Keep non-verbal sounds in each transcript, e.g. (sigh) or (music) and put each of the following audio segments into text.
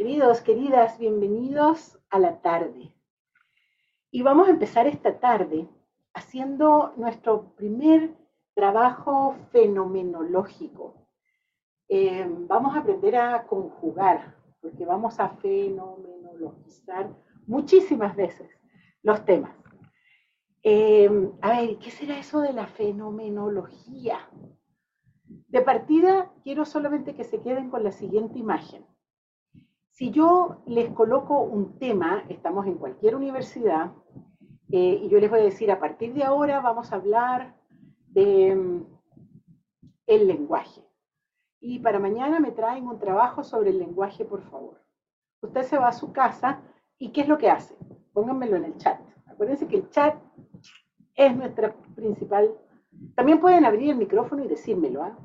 Queridos, queridas, bienvenidos a la tarde. Y vamos a empezar esta tarde haciendo nuestro primer trabajo fenomenológico. Eh, vamos a aprender a conjugar, porque vamos a fenomenologizar muchísimas veces los temas. Eh, a ver, ¿qué será eso de la fenomenología? De partida, quiero solamente que se queden con la siguiente imagen. Si yo les coloco un tema, estamos en cualquier universidad, eh, y yo les voy a decir, a partir de ahora vamos a hablar de mm, el lenguaje. Y para mañana me traen un trabajo sobre el lenguaje, por favor. Usted se va a su casa y ¿qué es lo que hace? Pónganmelo en el chat. Acuérdense que el chat es nuestra principal... También pueden abrir el micrófono y decírmelo, ¿ah?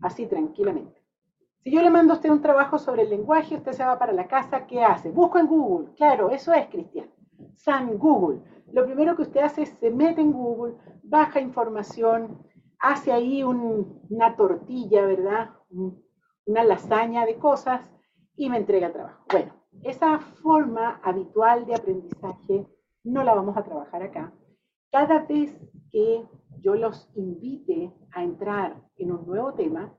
así tranquilamente. Si yo le mando a usted un trabajo sobre el lenguaje, usted se va para la casa, ¿qué hace? Busco en Google. Claro, eso es, Cristian. San Google. Lo primero que usted hace es se mete en Google, baja información, hace ahí una tortilla, ¿verdad? Una lasaña de cosas y me entrega el trabajo. Bueno, esa forma habitual de aprendizaje no la vamos a trabajar acá. Cada vez que yo los invite a entrar en un nuevo tema,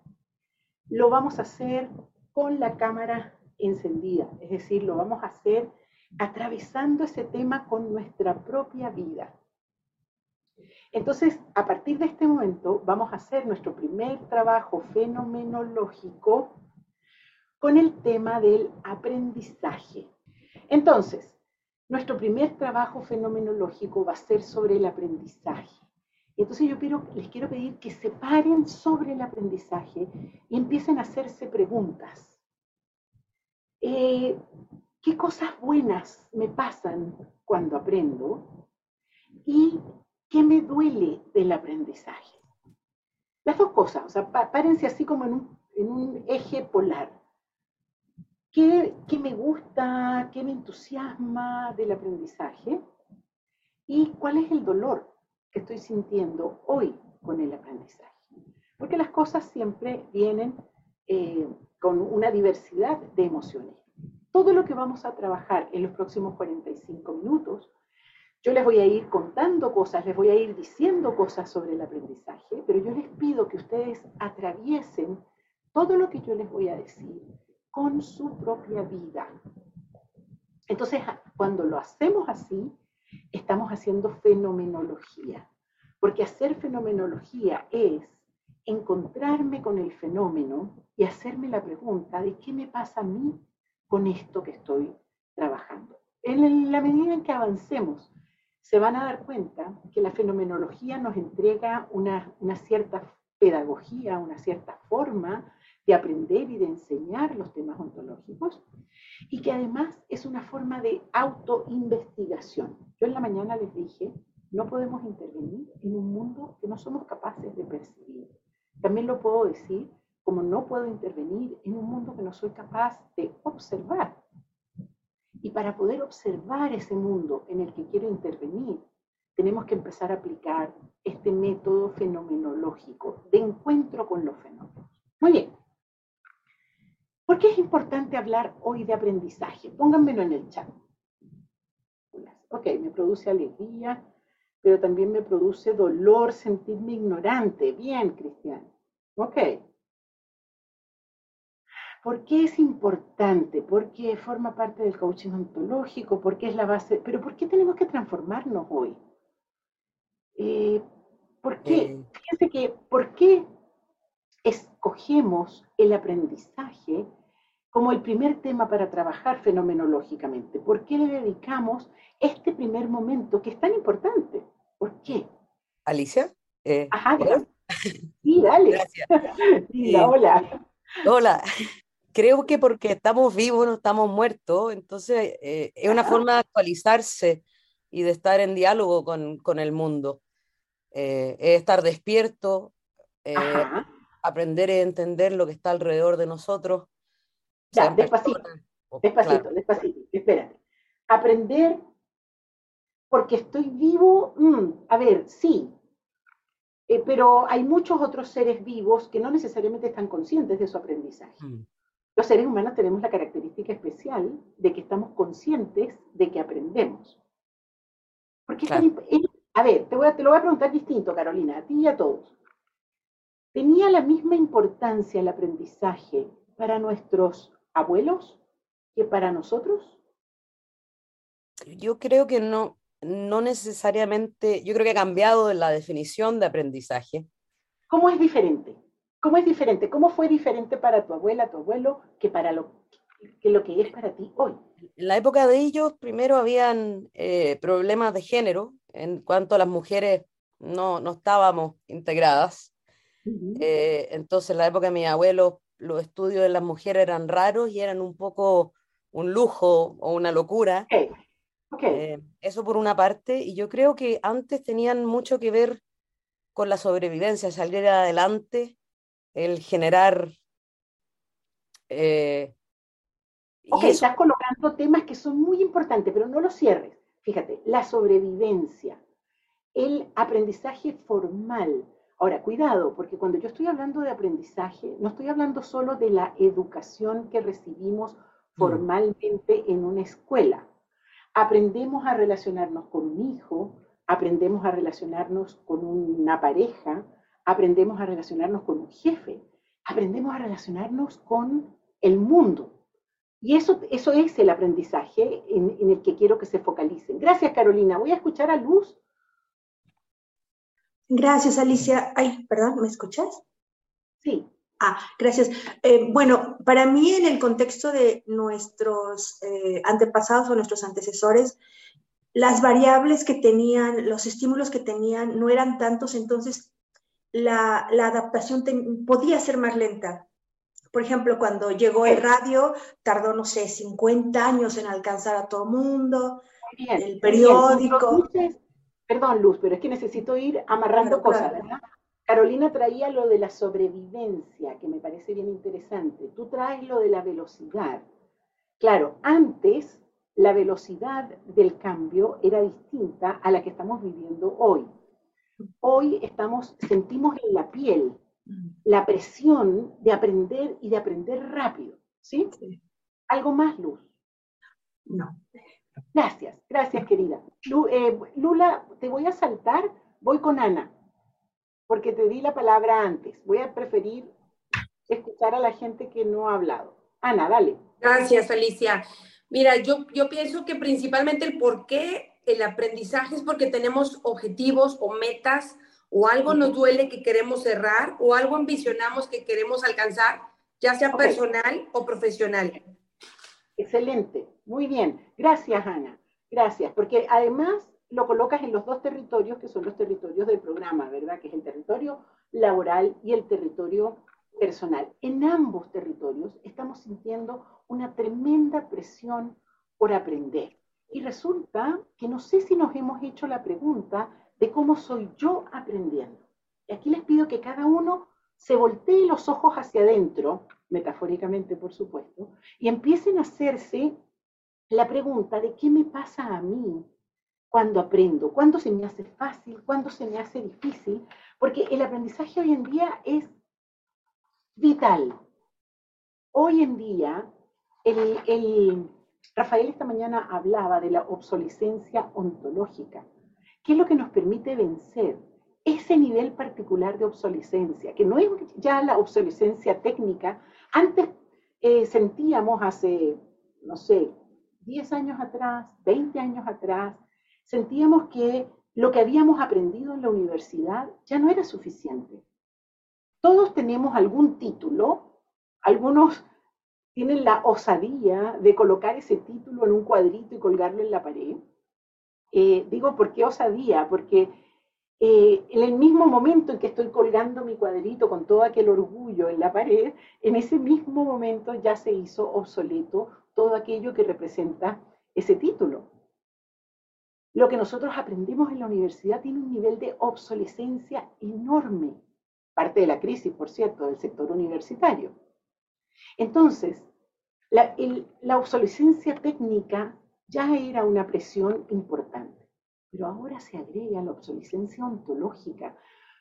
lo vamos a hacer con la cámara encendida, es decir, lo vamos a hacer atravesando ese tema con nuestra propia vida. Entonces, a partir de este momento, vamos a hacer nuestro primer trabajo fenomenológico con el tema del aprendizaje. Entonces, nuestro primer trabajo fenomenológico va a ser sobre el aprendizaje. Entonces yo les quiero pedir que se paren sobre el aprendizaje y empiecen a hacerse preguntas. Eh, ¿Qué cosas buenas me pasan cuando aprendo? ¿Y qué me duele del aprendizaje? Las dos cosas, o sea, párense así como en un, eje polar. ¿Qué, ¿Qué me gusta, qué me entusiasma del aprendizaje? ¿Y cuál es el dolor que estoy sintiendo hoy con el aprendizaje? Porque las cosas siempre vienen eh, con una diversidad de emociones todo lo que vamos a trabajar en los próximos 45 minutos. Yo les voy a ir contando cosas, les voy a ir diciendo cosas sobre el aprendizaje, pero yo les pido que ustedes atraviesen todo lo que yo les voy a decir con su propia vida. Entonces, cuando lo hacemos así, estamos haciendo fenomenología, porque hacer fenomenología es encontrarme con el fenómeno y hacerme la pregunta de qué me pasa a mí con esto que estoy trabajando. En la medida en que avancemos, se van a dar cuenta que la fenomenología nos entrega una, cierta pedagogía, una cierta forma de aprender y de enseñar los temas ontológicos, y que además es una forma de autoinvestigación. Yo en la mañana les dije, no podemos intervenir en un mundo que no somos capaces de percibir. También lo puedo decir como no puedo intervenir en un mundo que no soy capaz de observar. Y para poder observar ese mundo en el que quiero intervenir, tenemos que empezar a aplicar este método fenomenológico de encuentro con los fenómenos. Muy bien. ¿Por qué es importante hablar hoy de aprendizaje? Pónganmelo en el chat. Ok, me produce alegría, pero también me produce dolor sentirme ignorante. Bien, Cristian. Ok, ¿Por qué es importante? Porque forma parte del coaching ontológico, porque es la base, pero ¿por qué tenemos que transformarnos hoy? Eh, ¿Por qué? Eh. Fíjense que, ¿por qué escogemos el aprendizaje como el primer tema para trabajar fenomenológicamente? ¿Por qué le dedicamos este primer momento que es tan importante? ¿Por qué? Alicia. Eh, Ajá, ¿hola? Sí, dale. Gracias. (laughs) hola. Hola creo que porque estamos vivos, no estamos muertos, entonces eh, es una forma de actualizarse y de estar en diálogo con, con el mundo. Eh, es estar despierto, eh, aprender a entender lo que está alrededor de nosotros. Ya, despacito, despacito, despacito, espérate. Aprender porque estoy vivo, mm, a ver, sí, pero hay muchos otros seres vivos que no necesariamente están conscientes de su aprendizaje. Mm. los seres humanos tenemos la característica especial de que estamos conscientes de que aprendemos. Porque a ver, te, voy a, te lo voy a preguntar distinto, Carolina, a ti y a todos. ¿Tenía la misma importancia el aprendizaje para nuestros abuelos que para nosotros? Yo creo que no, no necesariamente, yo creo que ha cambiado la definición de aprendizaje. ¿Cómo es diferente? ¿Cómo es diferente? ¿Cómo fue diferente para tu abuela, tu abuelo, que para lo que, lo que es para ti hoy? En la época de ellos, primero habían eh, problemas de género, en cuanto a las mujeres no, no estábamos integradas. Eh, entonces, en la época de mi abuelo, los estudios de las mujeres eran raros y eran un poco un lujo o una locura. Eh, eso por una parte, y yo creo que antes tenían mucho que ver con la sobrevivencia, salir adelante, el generar... Eh, ok, estás colocando temas que son muy importantes, pero no los cierres. Fíjate, la sobrevivencia, el aprendizaje formal. Ahora, cuidado, porque cuando yo estoy hablando de aprendizaje, no estoy hablando solo de la educación que recibimos mm. formalmente en una escuela aprendemos a relacionarnos con un hijo, aprendemos a relacionarnos con una pareja, aprendemos a relacionarnos con un jefe, aprendemos a relacionarnos con el mundo. Y eso, eso es el aprendizaje en, en el que quiero que se focalicen. Gracias, Carolina. Voy a escuchar a Luz. Gracias, Alicia. Ay, perdón, ¿me escuchas? Sí. Ah, gracias. Eh, bueno, para mí en el contexto de nuestros eh, antepasados o nuestros antecesores, las variables que tenían, los estímulos que tenían no eran tantos, entonces la, adaptación podía ser más lenta. Por ejemplo, cuando llegó el radio, tardó, no sé, 50 años en alcanzar a todo el mundo, el periódico. Perdón, Luz, pero es que necesito ir amarrando cosas, ¿verdad? Carolina traía lo de la sobrevivencia, que me parece bien interesante. Tú traes lo de la velocidad. Claro, antes la velocidad del cambio era distinta a la que estamos viviendo hoy. Hoy estamos, sentimos en la piel la presión de aprender y de aprender rápido. ¿Sí? algo más, Luz? No. Gracias, gracias, querida. Eh, Lula, te voy a saltar, voy con Ana porque te di la palabra antes. Voy a preferir escuchar a la gente que no ha hablado. Ana, dale. Gracias, Alicia. Mira, yo, yo pienso que principalmente el por qué el aprendizaje es porque tenemos objetivos o metas o algo nos duele que queremos cerrar o algo ambicionamos que queremos alcanzar, ya sea personal o profesional. Excelente, muy bien. Gracias, Ana. Gracias, porque además lo colocas en los dos territorios que son los territorios del programa, ¿verdad? Que es el territorio laboral y el territorio personal. En ambos territorios estamos sintiendo una tremenda presión por aprender. Y resulta que no sé si nos hemos hecho la pregunta de cómo soy yo aprendiendo. Y aquí les pido que cada uno se voltee los ojos hacia adentro, metafóricamente por supuesto, y empiecen a hacerse la pregunta de qué me pasa a mí cuando aprendo, cuándo se me hace fácil, cuándo se me hace difícil, porque el aprendizaje hoy en día es vital. Hoy en día, el, Rafael esta mañana hablaba de la obsolescencia ontológica, que es lo que nos permite vencer ese nivel particular de obsolescencia, que no es ya la obsolescencia técnica. Antes eh, sentíamos hace, no sé, 10 años atrás, 20 años atrás, sentíamos que lo que habíamos aprendido en la universidad ya no era suficiente. Todos tenemos algún título, algunos tienen la osadía de colocar ese título en un cuadrito y colgarlo en la pared. Eh, digo, ¿por qué osadía? Porque eh, en el mismo momento en que estoy colgando mi cuadrito con todo aquel orgullo en la pared, en ese mismo momento ya se hizo obsoleto todo aquello que representa ese título. Lo que nosotros aprendemos en la universidad tiene un nivel de obsolescencia enorme, parte de la crisis, por cierto, del sector universitario. Entonces, la, obsolescencia técnica ya era una presión importante, pero ahora se agrega la obsolescencia ontológica,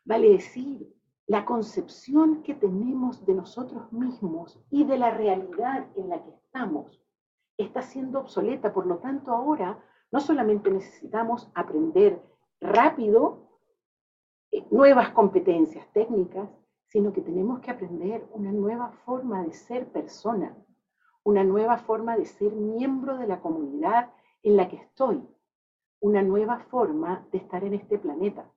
vale decir, la concepción que tenemos de nosotros mismos y de la realidad en la que estamos está siendo obsoleta. Por lo tanto, ahora no solamente necesitamos aprender rápido eh, nuevas competencias técnicas, sino que tenemos que aprender una nueva forma de ser persona, una nueva forma de ser miembro de la comunidad en la que estoy, una nueva forma de estar en este planeta.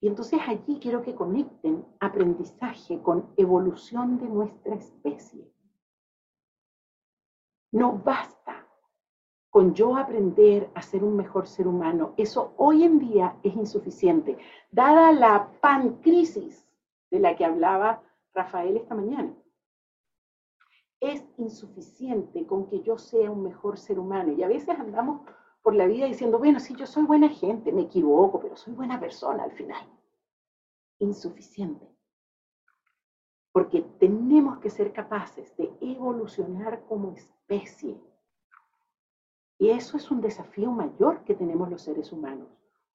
Y entonces allí quiero que conecten aprendizaje con evolución de nuestra especie. No basta con yo aprender a ser un mejor ser humano. Eso hoy en día es insuficiente, dada la pancrisis de la que hablaba Rafael esta mañana. Es insuficiente con que yo sea un mejor ser humano. Y a veces andamos por la vida diciendo, bueno, sí, yo soy buena gente, me equivoco, pero soy buena persona al final. Insuficiente. Porque tenemos que ser capaces de evolucionar como especie. Y eso es un desafío mayor que tenemos los seres humanos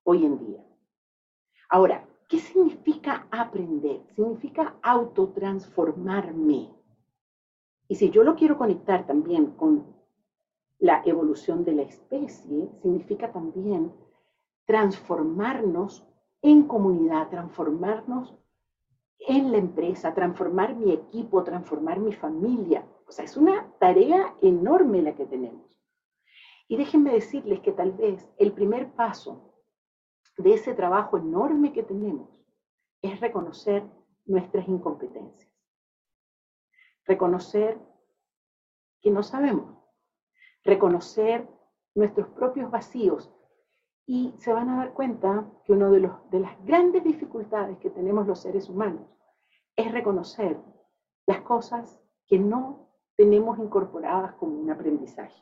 hoy en día. Ahora, ¿qué significa aprender? Significa autotransformarme. Y si yo lo quiero conectar también con la evolución de la especie significa también transformarnos en comunidad, transformarnos en la empresa, transformar mi equipo, transformar mi familia. O sea, es una tarea enorme la que tenemos. Y déjenme decirles que tal vez el primer paso de ese trabajo enorme que tenemos es reconocer nuestras incompetencias. Reconocer que no sabemos, reconocer nuestros propios vacíos y se van a dar cuenta que una de, de las grandes dificultades que tenemos los seres humanos es reconocer las cosas que no tenemos incorporadas como un aprendizaje.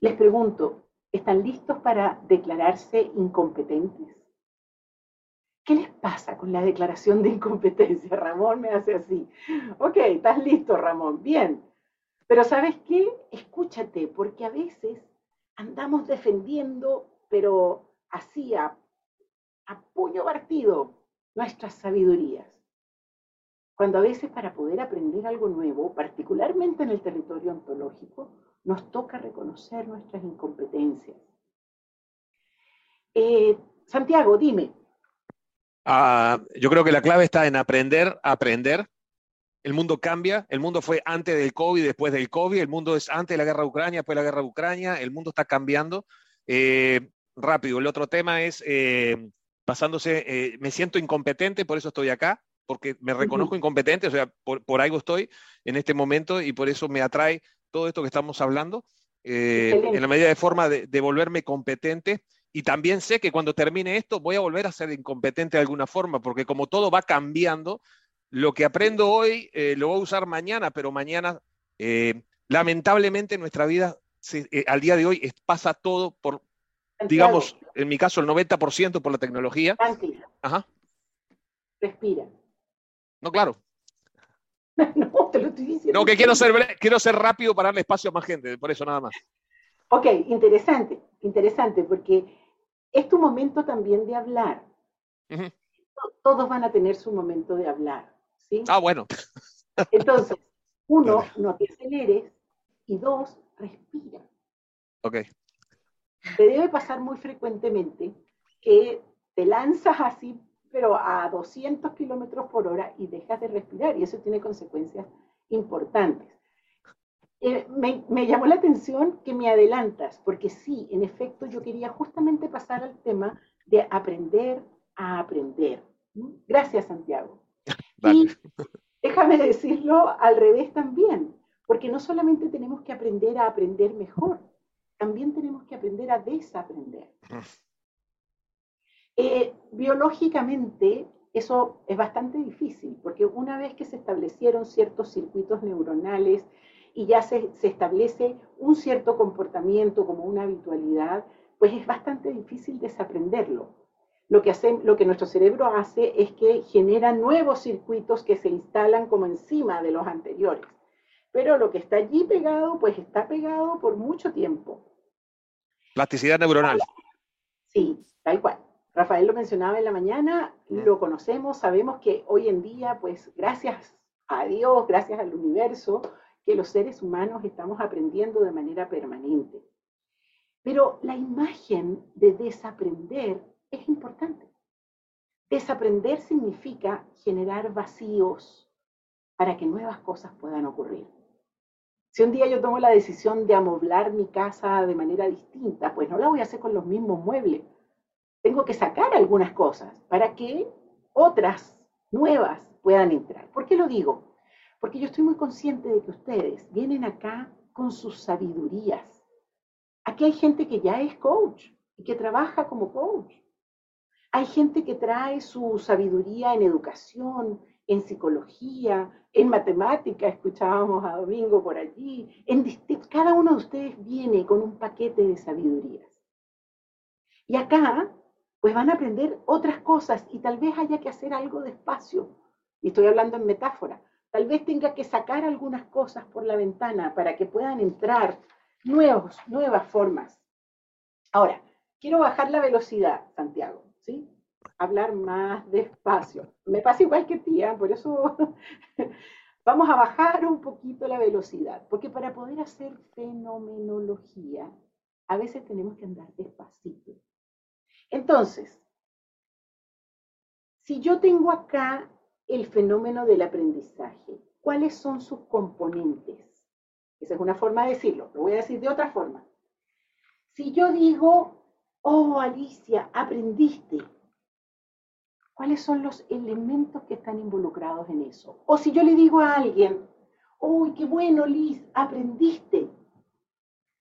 Les pregunto, ¿están listos para declararse incompetentes? ¿Qué les pasa con la declaración de incompetencia? (laughs) Ramón me hace así. Ok, estás listo, Ramón. Bien. Pero ¿sabes qué? Escúchate, porque a veces andamos defendiendo, pero así a, puño partido, nuestras sabidurías. Cuando a veces para poder aprender algo nuevo, particularmente en el territorio ontológico, nos toca reconocer nuestras incompetencias. Eh, Santiago, dime. Ah, yo creo que la clave está en aprender a aprender el mundo cambia, el mundo fue antes del COVID, después del COVID, el mundo es antes de la guerra de Ucrania, después de la guerra de Ucrania, el mundo está cambiando. Eh, rápido, el otro tema es eh, pasándose, eh, me siento incompetente, por eso estoy acá, porque me reconozco incompetente, o sea, por, algo estoy en este momento y por eso me atrae todo esto que estamos hablando, en la medida de forma de, de volverme competente. Y también sé que cuando termine esto voy a volver a ser incompetente de alguna forma, porque como todo va cambiando, lo que aprendo hoy eh, lo voy a usar mañana, pero mañana, eh, lamentablemente, en nuestra vida, eh, al día de hoy, pasa todo por, digamos, en mi caso, el 90% por la tecnología. Ajá. Respira. No, claro. (laughs) no, te lo estoy diciendo. No, que quiero ser, quiero ser rápido para darle espacio a más gente, por eso nada más. Ok, interesante, interesante, porque es tu momento también de hablar. Todos van a tener su momento de hablar. Ah, bueno. Entonces, uno, no te aceleres y dos, respira. Ok. Te debe pasar muy frecuentemente que te lanzas así, pero a 200 kilómetros por hora y dejas de respirar y eso tiene consecuencias importantes. Eh, me, me, llamó la atención que me adelantas, porque sí, en efecto, yo quería justamente pasar al tema de aprender a aprender. Gracias, Santiago. Y déjame decirlo al revés también, porque no solamente tenemos que aprender a aprender mejor, también tenemos que aprender a desaprender. Eh, biológicamente, eso es bastante difícil, porque una vez que se establecieron ciertos circuitos neuronales y ya se, se establece un cierto comportamiento como una habitualidad, pues es bastante difícil desaprenderlo lo que, hace, lo que nuestro cerebro hace es que genera nuevos circuitos que se instalan como encima de los anteriores. Pero lo que está allí pegado, pues está pegado por mucho tiempo. Plasticidad neuronal. Sí, tal cual. Rafael lo mencionaba en la mañana, lo conocemos, sabemos que hoy en día, pues gracias a Dios, gracias al universo, que los seres humanos estamos aprendiendo de manera permanente. Pero la imagen de desaprender es importante. Desaprender significa generar vacíos para que nuevas cosas puedan ocurrir. Si un día yo tomo la decisión de amoblar mi casa de manera distinta, pues no la voy a hacer con los mismos muebles. Tengo que sacar algunas cosas para que otras nuevas puedan entrar. ¿Por qué lo digo? Porque yo estoy muy consciente de que ustedes vienen acá con sus sabidurías. Aquí hay gente que ya es coach y que trabaja como coach. Hay gente que trae su sabiduría en educación, en psicología, en matemática, escuchábamos a Domingo por allí. En cada uno de ustedes viene con un paquete de sabidurías. Y acá, pues van a aprender otras cosas y tal vez haya que hacer algo despacio. Y estoy hablando en metáfora. Tal vez tenga que sacar algunas cosas por la ventana para que puedan entrar nuevos, nuevas formas. Ahora, quiero bajar la velocidad, Santiago, ¿sí? Hablar más despacio. Me pasa igual que tía, por eso (laughs) vamos a bajar un poquito la velocidad, porque para poder hacer fenomenología, a veces tenemos que andar despacito. Entonces, si yo tengo acá el fenómeno del aprendizaje. ¿Cuáles son sus componentes? Esa es una forma de decirlo. Lo voy a decir de otra forma. Si yo digo, oh Alicia, aprendiste, ¿cuáles son los elementos que están involucrados en eso? O si yo le digo a alguien, uy, qué bueno, Liz, aprendiste,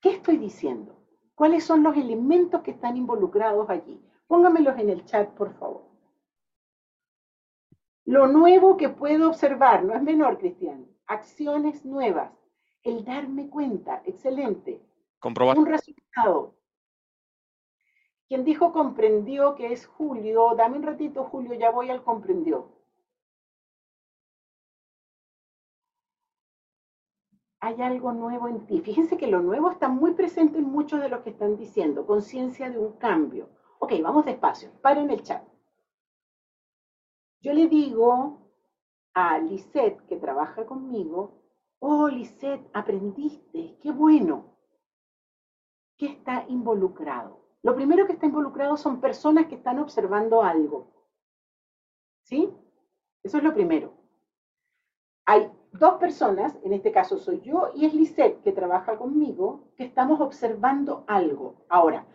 ¿qué estoy diciendo? ¿Cuáles son los elementos que están involucrados allí? Póngamelos en el chat, por favor. Lo nuevo que puedo observar, no es menor, Cristian, acciones nuevas, el darme cuenta, excelente. Comprobar. Un resultado. Quien dijo comprendió que es Julio, dame un ratito, Julio, ya voy al comprendió. Hay algo nuevo en ti. Fíjense que lo nuevo está muy presente en muchos de los que están diciendo. Conciencia de un cambio. Ok, vamos despacio. Paren el chat. Yo le digo a Lisette, que trabaja conmigo, oh Lisette, aprendiste, qué bueno. ¿Qué está involucrado? Lo primero que está involucrado son personas que están observando algo. ¿Sí? Eso es lo primero. Hay dos personas, en este caso soy yo y es Lisette que trabaja conmigo, que estamos observando algo. Ahora,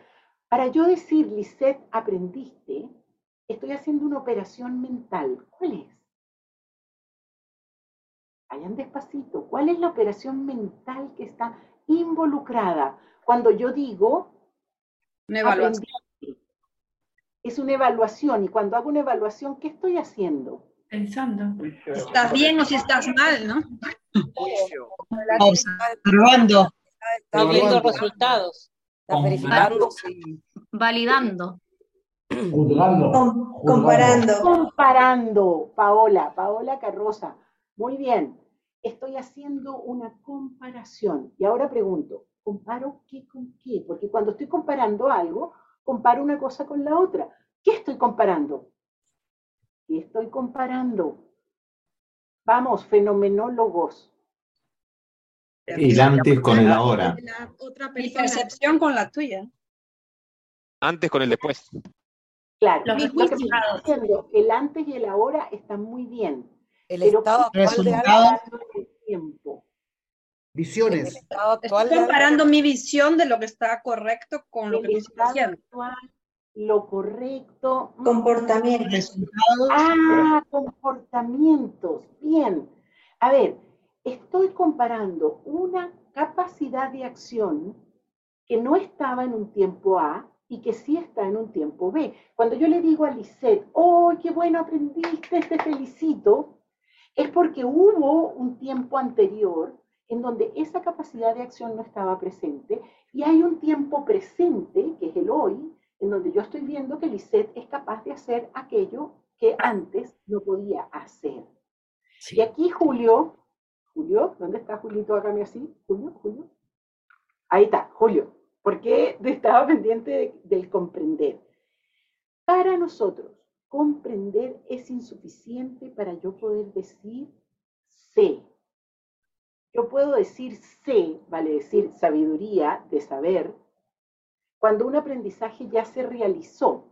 para yo decir, Lisette, aprendiste, estoy haciendo una operación mental. ¿Cuál es? Vayan despacito. ¿Cuál es la operación mental que está involucrada cuando yo digo... Una evaluación. Es una evaluación y cuando hago una evaluación, ¿qué estoy haciendo? Pensando. ¿Estás bien o si estás mal, no? Observando. Estás viendo resultados. Estás verificando. Validando comparando. Comparando, Paola, Paola Carroza. Muy bien. Estoy haciendo una comparación. Y ahora pregunto, ¿comparo qué con qué? Porque cuando estoy comparando algo, comparo una cosa con la otra. ¿Qué estoy comparando? ¿Qué estoy comparando? Vamos, fenomenólogos. El antes con el ahora. Mi percepción con la tuya. Antes con el después. Claro, el antes y el ahora están muy bien. El estado actual de algo. Visiones. Estoy comparando mi visión de lo que está correcto con lo que estoy haciendo. lo correcto. Mm. Comportamientos. Ah, comportamientos. Bien. A ver, estoy comparando una capacidad de acción que no estaba en un tiempo A y que sí está en un tiempo B. Cuando yo le digo a Lisette, ¡oh, qué bueno aprendiste, te felicito! Es porque hubo un tiempo anterior en donde esa capacidad de acción no estaba presente y hay un tiempo presente, que es el hoy, en donde yo estoy viendo que Lisette es capaz de hacer aquello que antes no podía hacer. Y aquí Julio, Julio, ¿dónde está Julito? Hágame así, Julio, Julio. Ahí está, Julio porque (laughs) estaba pendiente del comprender. Para nosotros, comprender es insuficiente para yo poder decir sé. Yo puedo decir sé, vale decir sabiduría de saber, cuando un aprendizaje ya se realizó.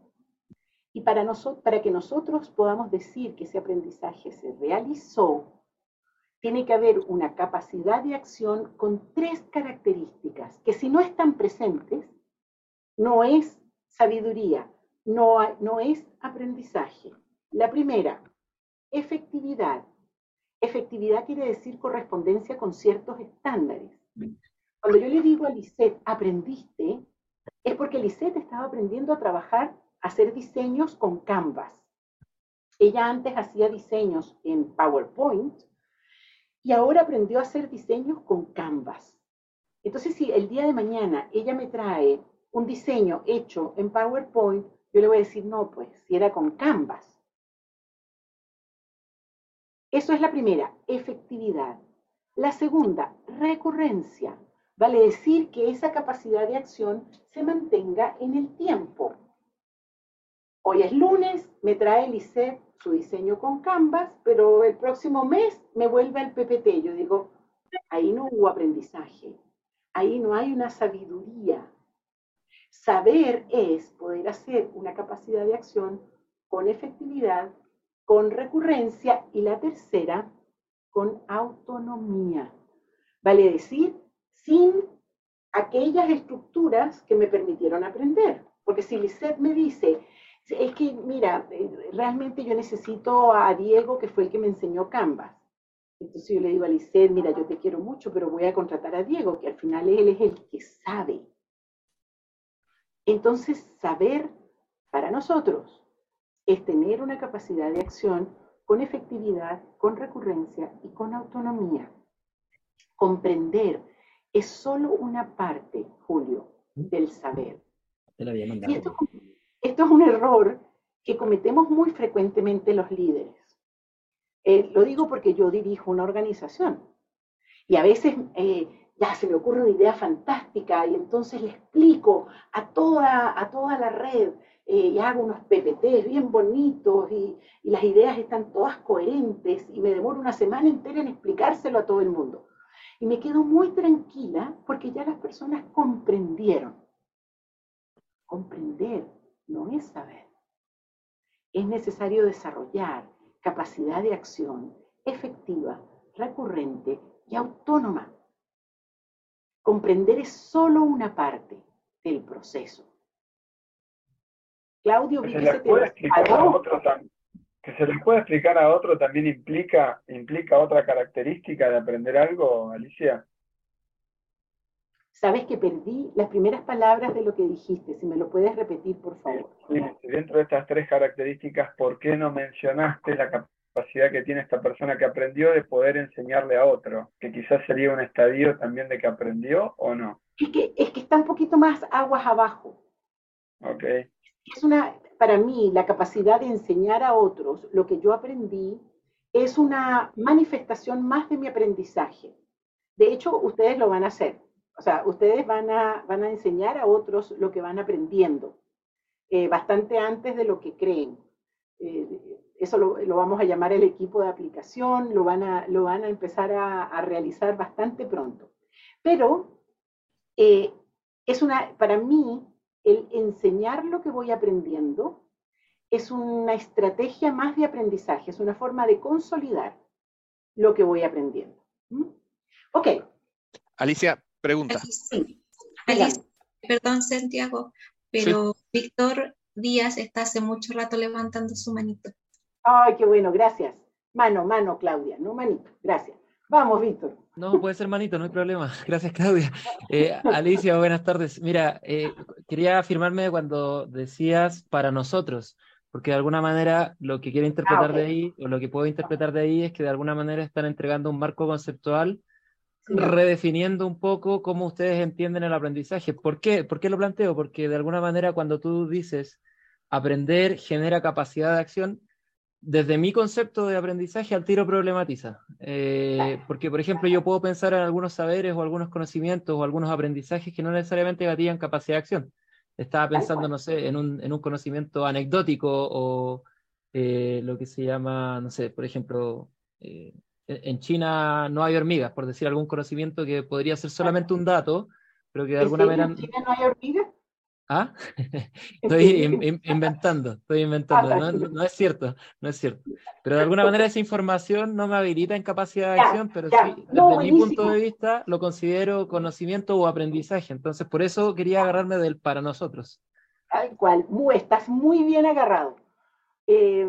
Y para, para que nosotros podamos decir que ese aprendizaje se realizó, tiene que haber una capacidad de acción con tres características que si no están presentes, no es sabiduría, no, no es aprendizaje. La primera, efectividad. Efectividad quiere decir correspondencia con ciertos estándares. Cuando yo le digo a Lisette, aprendiste, es porque Lisette estaba aprendiendo a trabajar, a hacer diseños con Canvas. Ella antes hacía diseños en PowerPoint y ahora aprendió a hacer diseños con Canvas. Entonces, si el día de mañana ella me trae un diseño hecho en PowerPoint, yo le voy a decir, no, pues, si era con Canvas. Eso es la primera, efectividad. La segunda, recurrencia. Vale decir que esa capacidad de acción se mantenga en el tiempo. Hoy es lunes, me trae Lisette su diseño con Canvas, pero el próximo mes me vuelve al PPT. Yo digo, ahí no hubo aprendizaje, ahí no hay una sabiduría, Saber es poder hacer una capacidad de acción con efectividad, con recurrencia y la tercera, con autonomía. Vale decir, sin aquellas estructuras que me permitieron aprender. Porque si Lisette me dice, es que, mira, realmente yo necesito a Diego, que fue el que me enseñó Canvas. Entonces yo le digo a Lisette, mira, yo te quiero mucho, pero voy a contratar a Diego, que al final él es el que sabe. Entonces, saber para nosotros es tener una capacidad de acción con efectividad, con recurrencia y con autonomía. Comprender es solo una parte, Julio, del saber. Y esto, esto, es un error que cometemos muy frecuentemente los líderes. Eh, lo digo porque yo dirijo una organización y a veces eh, ya se me ocurre una idea fantástica y entonces le explico a toda, a toda la red eh, y hago unos PPTs bien bonitos y, y, las ideas están todas coherentes y me demoro una semana entera en explicárselo a todo el mundo. Y me quedo muy tranquila porque ya las personas comprendieron. Comprender no es saber. Es necesario desarrollar capacidad de acción efectiva, recurrente y autónoma Comprender es solo una parte del proceso. Claudio, que se, le puede explicar a otro que se les puede explicar a otro también implica, implica otra característica de aprender algo, Alicia. Sabes que perdí las primeras palabras de lo que dijiste, si me lo puedes repetir, por favor. Sí, dentro de estas tres características, ¿por qué no mencionaste la, capacidad que tiene esta persona que aprendió de poder enseñarle a otro, que quizás sería un estadio también de que aprendió o no. Es que, es que está un poquito más aguas abajo. Ok. Es una, para mí, la capacidad de enseñar a otros lo que yo aprendí es una manifestación más de mi aprendizaje. De hecho, ustedes lo van a hacer. O sea, ustedes van a, van a enseñar a otros lo que van aprendiendo, eh, bastante antes de lo que creen. Eh, eso lo, vamos a llamar el equipo de aplicación, lo van a, lo van a empezar a, realizar bastante pronto. Pero eh, es una, para mí, el enseñar lo que voy aprendiendo es una estrategia más de aprendizaje, es una forma de consolidar lo que voy aprendiendo. ¿Mm? Ok. Alicia, pregunta. Sí. Alicia, perdón, Santiago, pero Víctor Díaz está hace mucho rato levantando su manito. Ay, qué bueno, gracias. Mano, mano, Claudia, no manito, gracias. Vamos, Víctor. No, puede ser manito, no hay problema. (laughs) Gracias, Claudia. Eh, Alicia, buenas tardes. Mira, eh, quería afirmarme cuando decías para nosotros, porque de alguna manera lo que quiero interpretar ah, de ahí, o lo que puedo interpretar de ahí, es que de alguna manera están entregando un marco conceptual, redefiniendo un poco cómo ustedes entienden el aprendizaje. ¿Por qué? ¿Por qué lo planteo? Porque de alguna manera cuando tú dices aprender genera capacidad de acción, desde mi concepto de aprendizaje al tiro problematiza. Eh, porque, por ejemplo, yo puedo pensar en algunos saberes o algunos conocimientos o algunos aprendizajes que no necesariamente gatillan capacidad de acción. Estaba pensando, no sé, en un, en un conocimiento anecdótico o eh, lo que se llama, no sé, por ejemplo, eh, en China no hay hormigas, por decir algún conocimiento que podría ser solamente un dato, pero que de alguna manera... ¿En China no hay hormigas? ¿Ah? (laughs) estoy (laughs) inventando, estoy inventando. Ah, no, es cierto, no es cierto. Pero de alguna manera esa información no me habilita en capacidad de acción, pero sí, desde mi punto de vista lo considero conocimiento o aprendizaje. Entonces, por eso quería agarrarme del para nosotros. Tal cual, estás muy bien agarrado. Eh,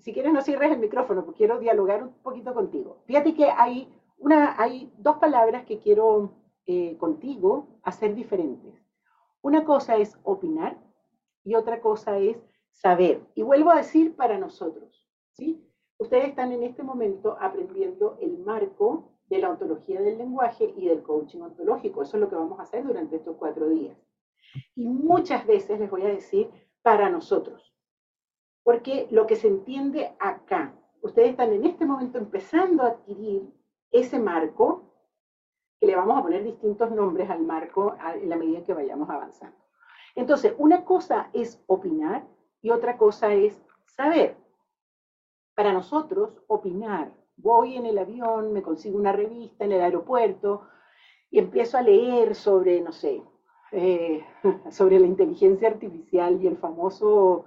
si quieres no cierres el micrófono, porque quiero dialogar un poquito contigo. Fíjate que hay, una, hay dos palabras que quiero eh, contigo hacer diferentes. Una cosa es opinar y otra cosa es saber. Y vuelvo a decir para nosotros, ¿sí? Ustedes están en este momento aprendiendo el marco de la ontología del lenguaje y del coaching ontológico. Eso es lo que vamos a hacer durante estos cuatro días. Y muchas veces les voy a decir para nosotros. Porque lo que se entiende acá, ustedes están en este momento empezando a adquirir ese marco, que le vamos a poner distintos nombres al marco en la medida que vayamos avanzando. Entonces, una cosa es opinar y otra cosa es saber. Para nosotros, opinar, voy en el avión, me consigo una revista en el aeropuerto y empiezo a leer sobre, no sé, eh, (laughs) sobre la inteligencia artificial y el famoso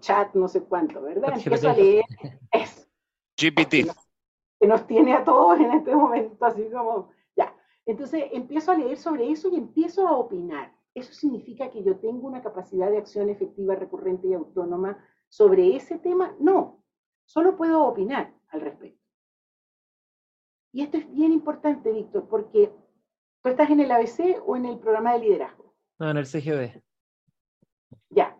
chat, no sé cuánto, ¿verdad? Empiezo a leer eso. GPT. Que nos, tiene a todos en este momento, así como. Entonces empiezo a leer sobre eso y empiezo a opinar. ¿Eso significa que yo tengo una capacidad de acción efectiva, recurrente y autónoma sobre ese tema? No, solo puedo opinar al respecto. Y esto es bien importante, Víctor, porque tú estás en el ABC o en el programa de liderazgo. No, en el CGB. Ya,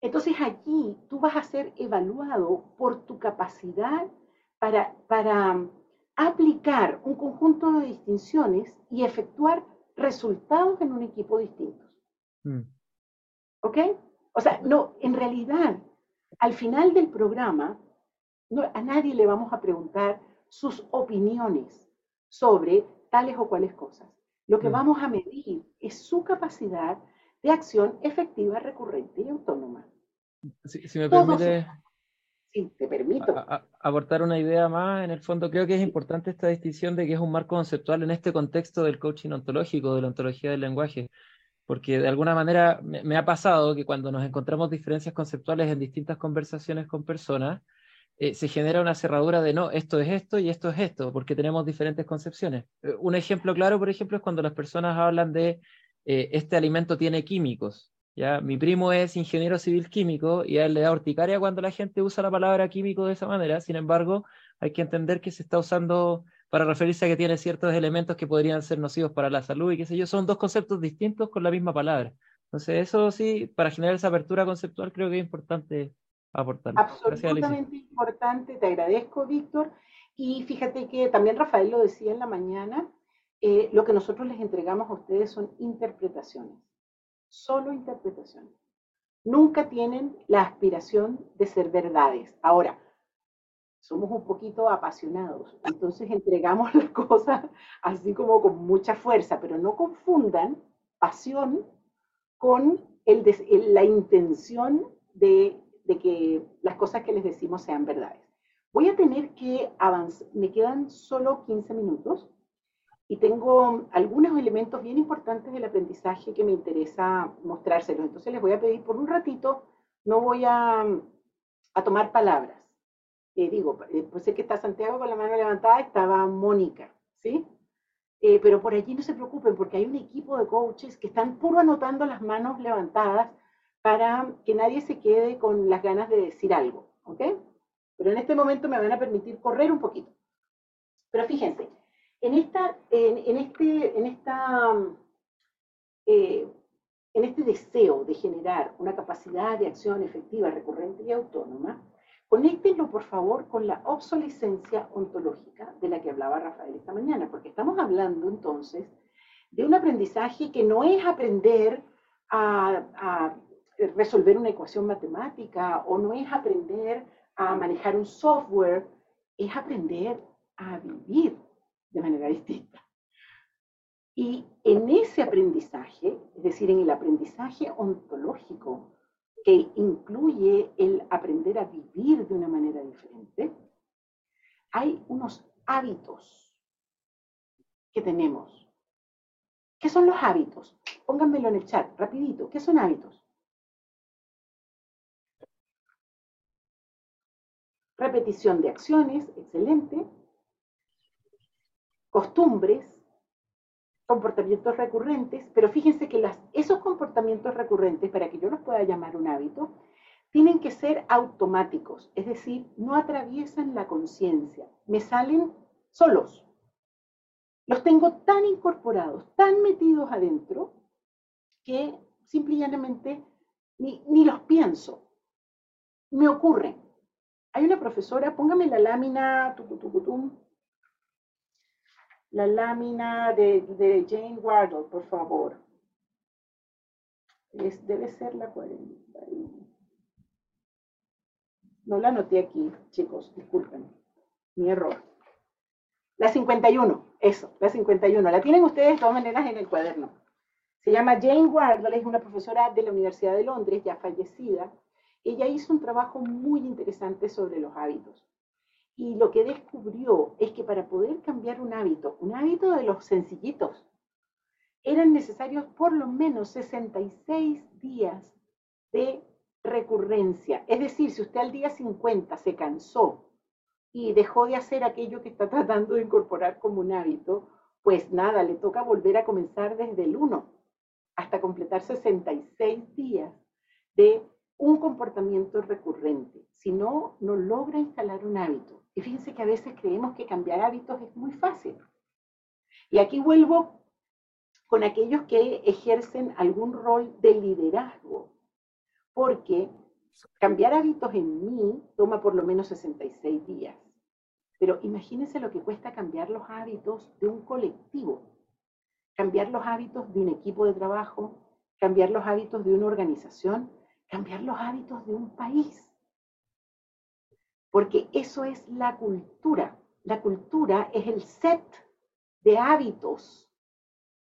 entonces allí tú vas a ser evaluado por tu capacidad para, para aplicar un conjunto de distinciones y efectuar resultados en un equipo distintos. Mm. ¿Ok? O sea, no, en realidad, al final del programa, a nadie le vamos a preguntar sus opiniones sobre tales o cuales cosas. Lo que mm. vamos a medir es su capacidad de acción efectiva, recurrente y autónoma. Si, me permite... Sí, te permito. aportar una idea más, en el fondo creo que es importante esta distinción de que es un marco conceptual en este contexto del coaching ontológico, de la ontología del lenguaje, porque de alguna manera me, ha pasado que cuando nos encontramos diferencias conceptuales en distintas conversaciones con personas, eh, se genera una cerradura de no, esto es esto y esto es esto, porque tenemos diferentes concepciones. Eh, un ejemplo claro, por ejemplo, es cuando las personas hablan de eh, este alimento tiene químicos. ¿Ya? Mi primo es ingeniero civil químico y a él le da urticaria cuando la gente usa la palabra químico de esa manera. Sin embargo, hay que entender que se está usando para referirse a que tiene ciertos elementos que podrían ser nocivos para la salud y qué sé yo. Son dos conceptos distintos con la misma palabra. Entonces, eso sí, para generar esa apertura conceptual creo que es importante aportar. Absolutamente importante, te agradezco, Víctor. Y fíjate que también Rafael lo decía en la mañana, eh, lo que nosotros les entregamos a ustedes son interpretaciones solo interpretación. Nunca tienen la aspiración de ser verdades. Ahora, somos un poquito apasionados, entonces entregamos (laughs) las cosas así como con mucha fuerza, pero no confundan pasión con el la intención de, de que las cosas que les decimos sean verdades. Voy a tener que avanzar, me quedan solo 15 minutos y tengo algunos elementos bien importantes del aprendizaje que me interesa mostrárselos. Entonces les voy a pedir por un ratito, no voy a, tomar palabras. Eh, digo, eh, pues sé que está Santiago con la mano levantada, estaba Mónica, ¿sí? Eh, pero por allí no se preocupen porque hay un equipo de coaches que están puro anotando las manos levantadas para que nadie se quede con las ganas de decir algo, ¿ok? Pero en este momento me van a permitir correr un poquito. Pero fíjense, este, eh, en este deseo de generar una capacidad de acción efectiva, recurrente y autónoma, conéctenlo por favor con la obsolescencia ontológica de la que hablaba Rafael esta mañana, porque estamos hablando entonces de un aprendizaje que no es aprender a resolver una ecuación matemática o no es aprender a manejar un software, es aprender a vivir de manera distinta. Y en ese aprendizaje, es decir, en el aprendizaje ontológico, que incluye el aprender a vivir de una manera diferente, hay unos hábitos que tenemos. ¿Qué son los hábitos? Pónganmelo en el chat, rapidito. ¿Qué son hábitos? Repetición de acciones, excelente. Costumbres, comportamientos recurrentes, pero fíjense que las, esos comportamientos recurrentes, para que yo los pueda llamar un hábito, tienen que ser automáticos, es decir, no atraviesan la conciencia, me salen solos. Los tengo tan incorporados, tan metidos adentro, que simplemente ni, ni los pienso. Me ocurren. Hay una profesora, póngame la lámina, tucutucutum, la lámina de, Jane Wardle, por favor. Es, debe ser la 40. No la anoté aquí, chicos, disculpen. Mi error. La 51, eso, la 51. La tienen ustedes de todas maneras en el cuaderno. Se llama Jane Wardle, es una profesora de la Universidad de Londres, ya fallecida. Ella hizo un trabajo muy interesante sobre los hábitos. Y lo que descubrió es que para poder cambiar un hábito, un hábito de los sencillitos, eran necesarios por lo menos 66 días de recurrencia. Es decir, si usted al día 50 se cansó y dejó de hacer aquello que está (laughs) tratando de incorporar como un hábito, pues nada, le toca volver a comenzar desde el 1 hasta completar 66 días de un comportamiento recurrente. Si no, no logra instalar un hábito. Y fíjense que a veces creemos que cambiar hábitos es muy fácil. Y aquí vuelvo con aquellos que ejercen algún rol de liderazgo, porque cambiar hábitos en mí toma por lo menos 66 días. Pero imagínense lo que cuesta cambiar los hábitos de un colectivo, cambiar los hábitos de un equipo de trabajo, cambiar los hábitos de una organización, cambiar los hábitos de un país porque eso es la cultura. La cultura es el set de hábitos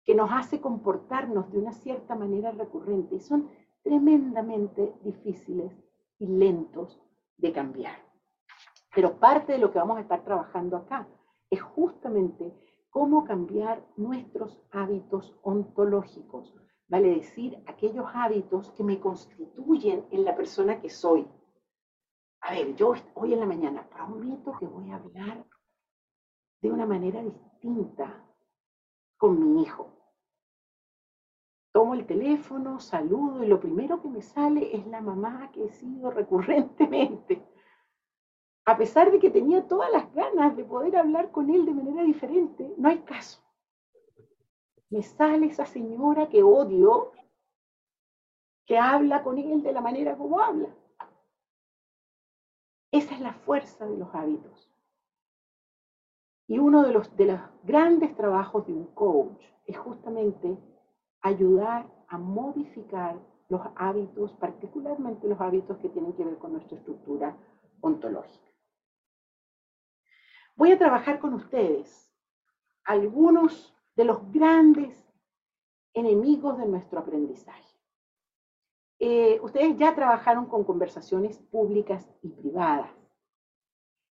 que nos hace comportarnos de una cierta manera recurrente y son tremendamente difíciles y lentos de cambiar. Pero parte de lo que vamos a estar trabajando acá es justamente cómo cambiar nuestros hábitos ontológicos, vale decir, aquellos hábitos que me constituyen en la persona que soy. A ver, yo hoy en la mañana prometo que voy a hablar de una manera distinta con mi hijo. Tomo el teléfono, saludo y lo primero que me sale es la mamá que he sido recurrentemente. A pesar de que tenía todas las ganas de poder hablar con él de manera diferente, no hay caso. Me sale esa señora que odio, que habla con él de la manera como habla. La fuerza de los hábitos. Y uno de los, de los grandes trabajos de un coach es justamente ayudar a modificar los hábitos, particularmente los hábitos que tienen que ver con nuestra estructura ontológica. Voy a trabajar con ustedes algunos de los grandes enemigos de nuestro aprendizaje. Eh, ustedes ya trabajaron con conversaciones públicas y privadas.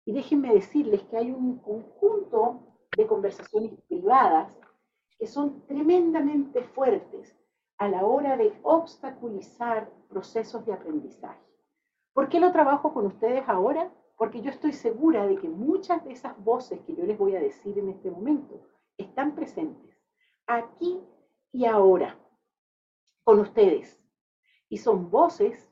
Y déjenme decirles que hay un conjunto de conversaciones privadas que son tremendamente fuertes a la hora de obstaculizar procesos de aprendizaje. ¿Por qué lo trabajo con ustedes ahora? Porque yo estoy segura de que muchas de esas voces que yo les voy a decir en este momento están presentes aquí y ahora con ustedes y son voces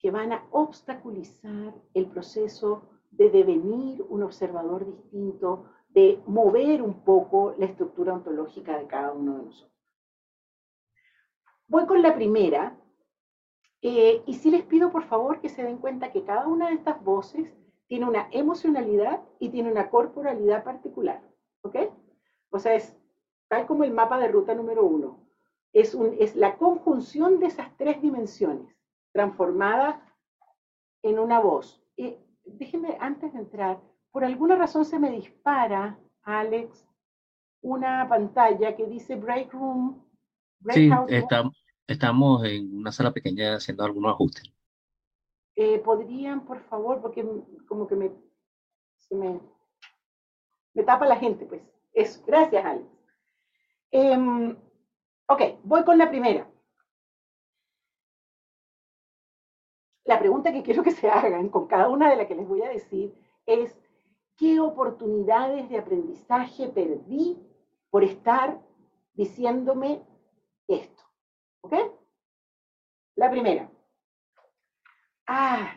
que van a obstaculizar el proceso de devenir un observador distinto, de mover un poco la estructura ontológica de cada uno de nosotros. Voy con la primera, eh, y sí les pido por favor que se den cuenta que cada una de estas voces tiene una emocionalidad y tiene una corporalidad particular, ¿ok? O sea, es tal como el mapa de ruta número uno es, un, es la conjunción de esas tres dimensiones transformada en una voz. Déjenme, antes de entrar, por alguna razón se me dispara, Alex, una pantalla que dice Break Room. Sí, Room. está- estamos en una sala pequeña haciendo algunos ajustes. Eh, ¿Podrían, por favor, porque como que me, se me, me tapa la gente, pues. Eso, gracias, Alex. Em, ok, voy con la primera. La pregunta que quiero que se hagan con cada una de las que les voy a decir es, ¿qué oportunidades de aprendizaje perdí por estar diciéndome esto? ¿Ok? La primera. Ah,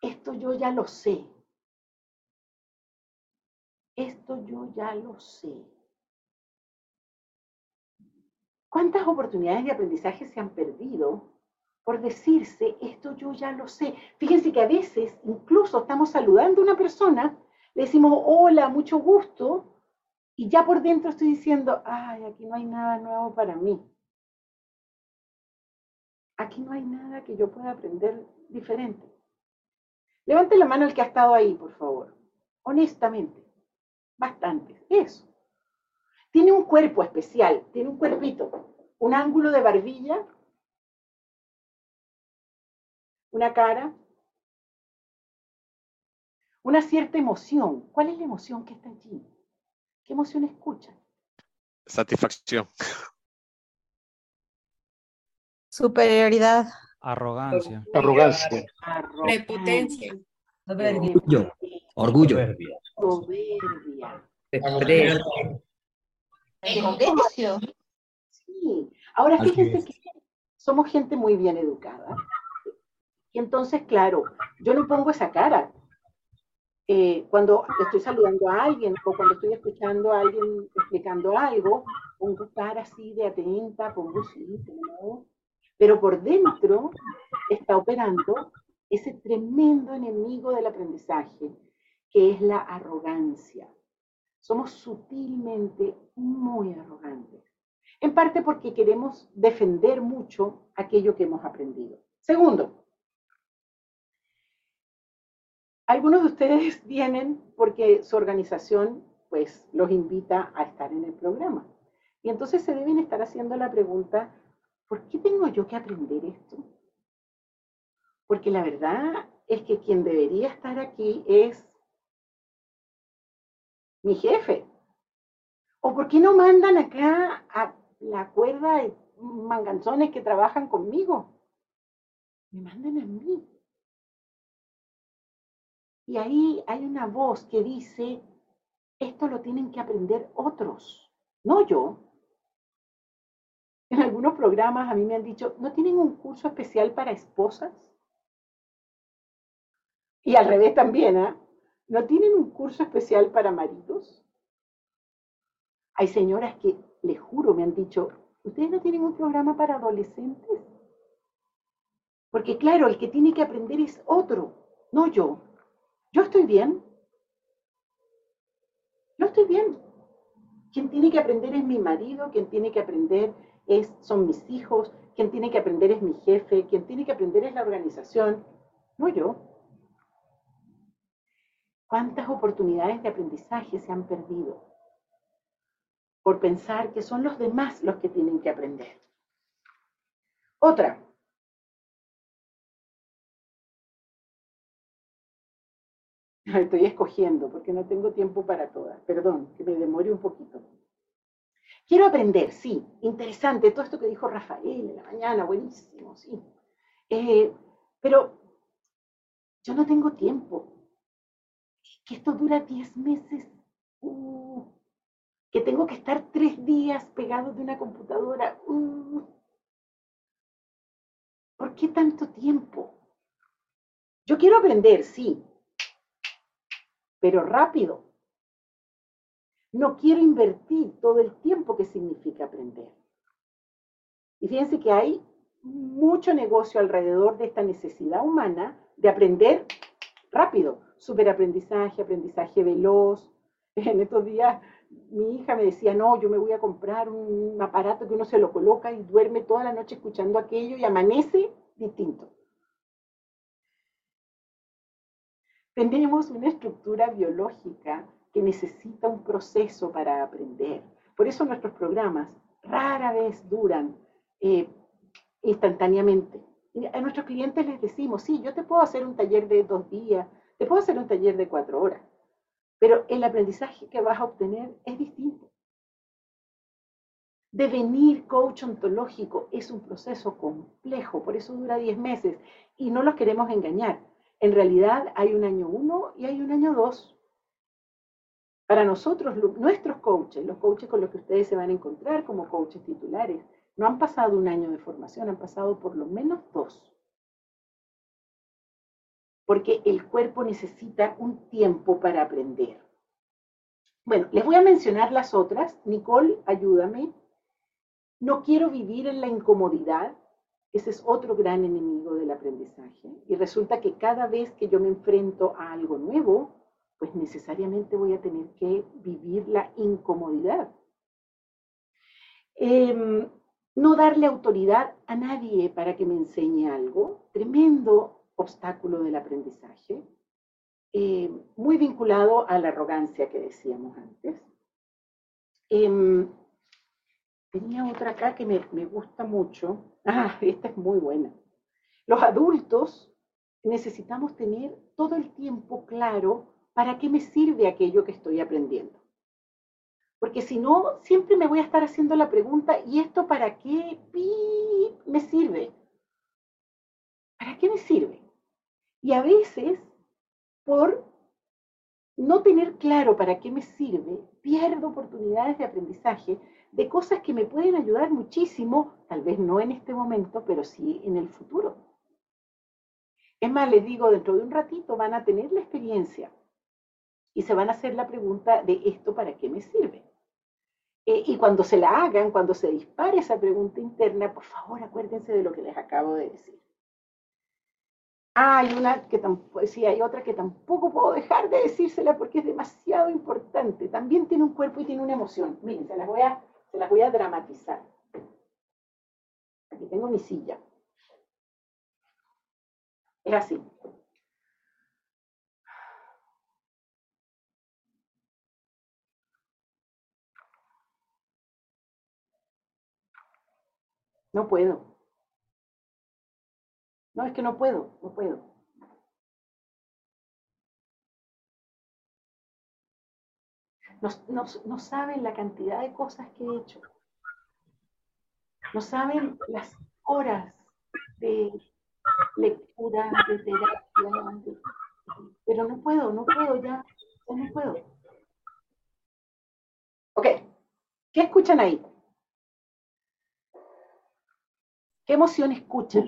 esto yo ya lo sé. Esto yo ya lo sé. ¿Cuántas oportunidades de aprendizaje se han perdido por decirse, esto yo ya lo sé? Fíjense que a veces incluso estamos saludando a una persona, le decimos, hola, mucho gusto, y ya por dentro estoy diciendo, ay, aquí no hay nada nuevo para mí. Aquí no hay nada que yo pueda aprender diferente. Levante la mano el que ha estado ahí, por favor. Honestamente. Bastante. Eso. Tiene un cuerpo especial, tiene un cuerpito, un ángulo de barbilla, una cara, una cierta emoción. ¿Cuál es la emoción que está allí? ¿Qué emoción escuchan? Satisfacción. Superioridad. Arrogancia. Arrogancia. Prepotencia. Soberbia. Orgullo. Soberbia. Desprecio. Sí. Ahora fíjense que somos gente muy bien educada. Y entonces, claro, yo no pongo esa cara. Eh, cuando estoy saludando a alguien o cuando estoy escuchando a alguien explicando algo, pongo cara así de atenta, pongo sí, no. Pero por dentro está operando ese tremendo enemigo del aprendizaje, que es la arrogancia. Somos sutilmente muy arrogantes. En parte porque queremos defender mucho aquello que hemos aprendido. Segundo, algunos de ustedes (laughs) vienen porque su organización pues los invita a estar en el programa. Y entonces se deben estar haciendo la pregunta, ¿por qué tengo yo que aprender esto? Porque la verdad es que quien debería estar aquí es mi jefe. ¿O por qué no mandan acá a la cuerda de manganzones que trabajan conmigo? Me mandan a mí. Y ahí hay una voz que dice, esto lo tienen que aprender otros, no yo. En algunos programas a mí me han dicho, ¿no tienen un curso especial para esposas? Y al revés también, ¿ah? ¿No tienen un curso especial para maridos? Hay señoras que, les juro, me han dicho, ¿ustedes no tienen un programa para adolescentes? Porque claro, el que tiene que aprender es otro, no yo. Yo estoy bien. Yo estoy bien. Quien tiene que aprender es mi marido, quien tiene que aprender es, son mis hijos, quien tiene que aprender es mi jefe, quien tiene que aprender es la organización, no yo. ¿Cuántas oportunidades de aprendizaje se han perdido por pensar que son los demás los que tienen que aprender? Otra. (laughs) Estoy escogiendo porque no tengo tiempo para todas. Perdón, que me demore un poquito. Quiero aprender, sí, interesante, todo esto que dijo Rafael en la mañana, buenísimo, sí. Eh, pero yo no tengo tiempo. Que esto dura 10 meses. Uh, que tengo que estar tres días pegado de una computadora. Uh. ¿Por qué tanto tiempo? Yo quiero aprender, sí, pero rápido. No quiero invertir todo el tiempo que significa aprender. Y fíjense que hay mucho negocio alrededor de esta necesidad humana de aprender rápido. Superaprendizaje, aprendizaje veloz. (laughs) En estos días mi hija me decía, no, yo me voy a comprar un aparato que uno se lo coloca y duerme toda la noche escuchando aquello y amanece distinto. Tenemos una estructura biológica que necesita un proceso para aprender. Por eso nuestros programas rara vez duran eh, instantáneamente. a nuestros clientes les decimos, sí, yo te puedo hacer un taller de dos días, te puedo hacer un taller de cuatro horas, pero el aprendizaje que vas a obtener es distinto. Devenir coach ontológico es un proceso complejo, por eso dura 10 meses y no los queremos engañar. En realidad hay un año uno y hay un año dos. Para nosotros, nuestros coaches, los coaches con los que ustedes se van a encontrar como coaches titulares, no han pasado un año de formación, han pasado por lo menos dos. Porque el cuerpo necesita un tiempo para aprender. Bueno, les voy a mencionar las otras. Nicole, ayúdame. No quiero vivir en la incomodidad. Ese es otro gran enemigo del aprendizaje. Y resulta que cada vez que yo me enfrento a algo nuevo, pues necesariamente voy a tener que vivir la incomodidad. Em, no darle autoridad a nadie para que me enseñe algo, tremendo obstáculo del aprendizaje, em, muy vinculado a la arrogancia que decíamos antes. Em, tenía otra acá que me, me gusta mucho. Ah, (laughs) esta es muy buena. Los adultos necesitamos tener todo el tiempo claro ¿para qué me sirve aquello que estoy aprendiendo? Porque si no, siempre me voy a estar haciendo la pregunta, ¿y esto para qué me sirve? ¿Para qué me sirve? Y a veces, por no tener claro para qué me sirve, pierdo oportunidades de aprendizaje de cosas que me pueden ayudar muchísimo, tal vez no en este momento, pero sí en el futuro. Es más, les digo, dentro de un ratito van a tener la experiencia y se van a hacer la pregunta de esto para qué me sirve. Eh, y cuando se la hagan, cuando se dispare esa pregunta interna, por favor acuérdense de lo que les acabo de decir. Ah, hay una que tampoco, sí, hay otra que tampoco puedo dejar de decírsela porque es demasiado importante. También tiene un cuerpo y tiene una emoción. Miren, se las voy a, se las voy a dramatizar. Aquí tengo mi silla. Es así. No puedo. No, es que no puedo, no puedo. No, saben la cantidad de cosas que he hecho. No saben las horas de lectura, de terapia, pero no puedo, no puedo ya, no puedo. Ok, ¿qué escuchan ahí? ¿Qué emoción escuchan?